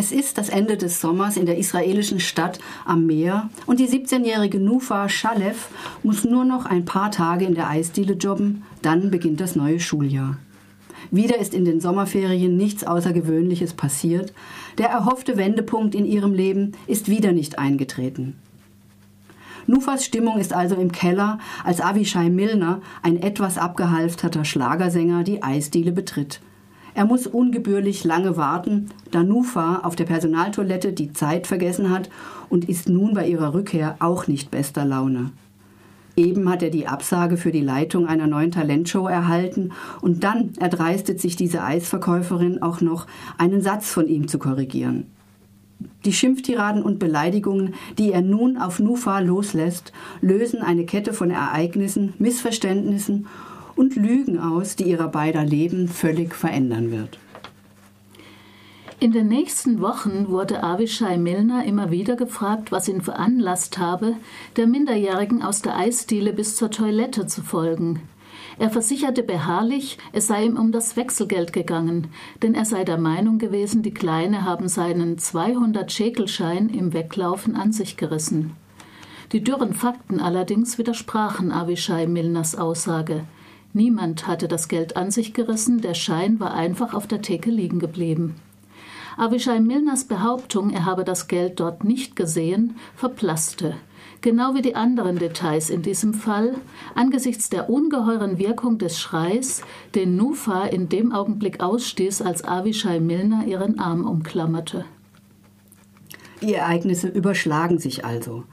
Es ist das Ende des Sommers in der israelischen Stadt am Meer und die 17-jährige Nufa Shalev muss nur noch ein paar Tage in der Eisdiele jobben, dann beginnt das neue Schuljahr. Wieder ist in den Sommerferien nichts Außergewöhnliches passiert. Der erhoffte Wendepunkt in ihrem Leben ist wieder nicht eingetreten. Nufas Stimmung ist also im Keller, als Avishai Milner, ein etwas abgehalfterter Schlagersänger, die Eisdiele betritt. Er muss ungebührlich lange warten, da Nufa auf der Personaltoilette die Zeit vergessen hat und ist nun bei ihrer Rückkehr auch nicht bester Laune. Eben hat er die Absage für die Leitung einer neuen Talentshow erhalten und dann erdreistet sich diese Eisverkäuferin auch noch, einen Satz von ihm zu korrigieren. Die Schimpftiraden und Beleidigungen, die er nun auf Nufa loslässt, lösen eine Kette von Ereignissen, Missverständnissen und Lügen aus, die ihrer beider Leben völlig verändern wird. In den nächsten Wochen wurde Avishai Milner immer wieder gefragt, was ihn veranlasst habe, der Minderjährigen aus der Eisdiele bis zur Toilette zu folgen. Er versicherte beharrlich, es sei ihm um das Wechselgeld gegangen, denn er sei der Meinung gewesen, die Kleine haben seinen 200 Schekelschein im Weglaufen an sich gerissen. Die dürren Fakten allerdings widersprachen Avishai Milners Aussage. Niemand hatte das Geld an sich gerissen, der Schein war einfach auf der Theke liegen geblieben. Avishai Milners Behauptung, er habe das Geld dort nicht gesehen, verblasste. Genau wie die anderen Details in diesem Fall, angesichts der ungeheuren Wirkung des Schreis, den Nufa in dem Augenblick ausstieß, als Avishai Milner ihren Arm umklammerte. Die Ereignisse überschlagen sich also.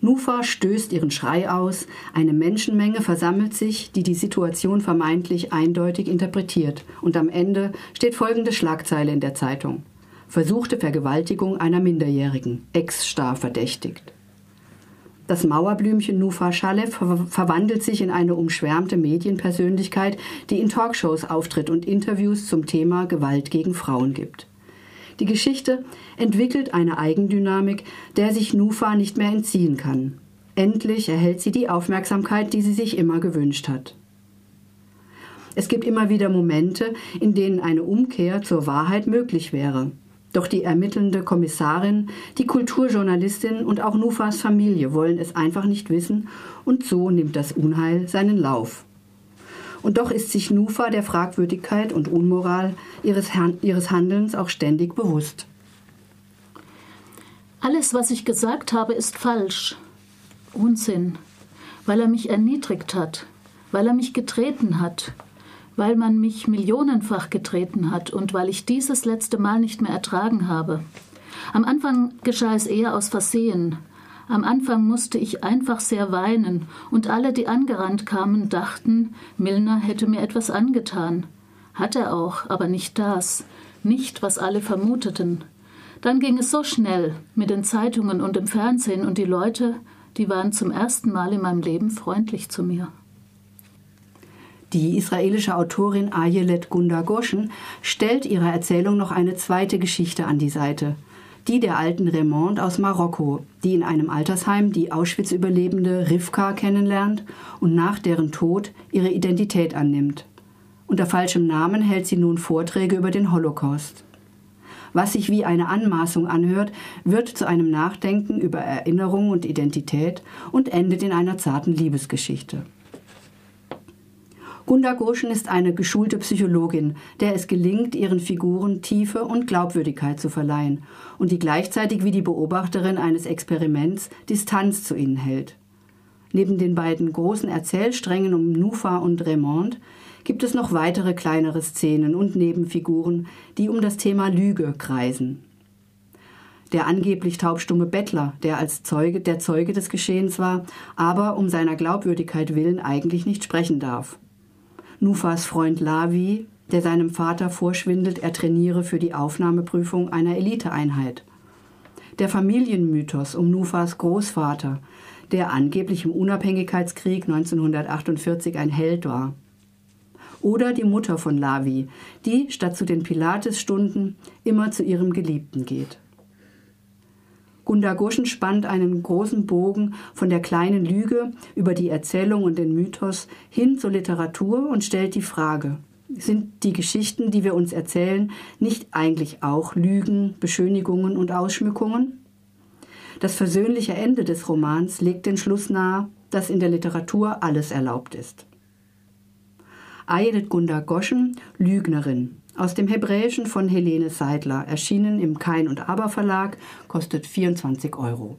Nufa stößt ihren Schrei aus, eine Menschenmenge versammelt sich, die die Situation vermeintlich eindeutig interpretiert, und am Ende steht folgende Schlagzeile in der Zeitung versuchte Vergewaltigung einer Minderjährigen, ex-star verdächtigt. Das Mauerblümchen Nufa Shalev verwandelt sich in eine umschwärmte Medienpersönlichkeit, die in Talkshows auftritt und Interviews zum Thema Gewalt gegen Frauen gibt. Die Geschichte entwickelt eine Eigendynamik, der sich Nufa nicht mehr entziehen kann. Endlich erhält sie die Aufmerksamkeit, die sie sich immer gewünscht hat. Es gibt immer wieder Momente, in denen eine Umkehr zur Wahrheit möglich wäre. Doch die ermittelnde Kommissarin, die Kulturjournalistin und auch Nufas Familie wollen es einfach nicht wissen und so nimmt das Unheil seinen Lauf. Und doch ist sich Nufa der Fragwürdigkeit und Unmoral ihres, ihres Handelns auch ständig bewusst. Alles, was ich gesagt habe, ist falsch. Unsinn. Weil er mich erniedrigt hat, weil er mich getreten hat, weil man mich millionenfach getreten hat und weil ich dieses letzte Mal nicht mehr ertragen habe. Am Anfang geschah es eher aus Versehen. Am Anfang musste ich einfach sehr weinen, und alle, die angerannt kamen, dachten, Milner hätte mir etwas angetan. Hat er auch, aber nicht das, nicht, was alle vermuteten. Dann ging es so schnell mit den Zeitungen und dem Fernsehen, und die Leute, die waren zum ersten Mal in meinem Leben freundlich zu mir. Die israelische Autorin Ayelet Gunda Goshen stellt ihrer Erzählung noch eine zweite Geschichte an die Seite. Die der alten Raymond aus Marokko, die in einem Altersheim die Auschwitz-Überlebende Rivka kennenlernt und nach deren Tod ihre Identität annimmt. Unter falschem Namen hält sie nun Vorträge über den Holocaust. Was sich wie eine Anmaßung anhört, wird zu einem Nachdenken über Erinnerung und Identität und endet in einer zarten Liebesgeschichte. Gunda Goshen ist eine geschulte Psychologin, der es gelingt, ihren Figuren Tiefe und Glaubwürdigkeit zu verleihen und die gleichzeitig wie die Beobachterin eines Experiments Distanz zu ihnen hält. Neben den beiden großen Erzählsträngen um Nufa und Raymond gibt es noch weitere kleinere Szenen und Nebenfiguren, die um das Thema Lüge kreisen. Der angeblich taubstumme Bettler, der als Zeuge der Zeuge des Geschehens war, aber um seiner Glaubwürdigkeit willen eigentlich nicht sprechen darf. Nufas Freund Lavi, der seinem Vater vorschwindelt, er trainiere für die Aufnahmeprüfung einer Eliteeinheit. Der Familienmythos um Nufas Großvater, der angeblich im Unabhängigkeitskrieg 1948 ein Held war. Oder die Mutter von Lavi, die statt zu den Pilates-Stunden immer zu ihrem Geliebten geht. Gunda Goschen spannt einen großen Bogen von der kleinen Lüge über die Erzählung und den Mythos hin zur Literatur und stellt die Frage, Sind die Geschichten, die wir uns erzählen, nicht eigentlich auch Lügen, Beschönigungen und Ausschmückungen? Das versöhnliche Ende des Romans legt den Schluss nahe, dass in der Literatur alles erlaubt ist. Ayelet Gunda Goschen, Lügnerin, aus dem Hebräischen von Helene Seidler, erschienen im Kein und Aber Verlag, kostet 24 Euro.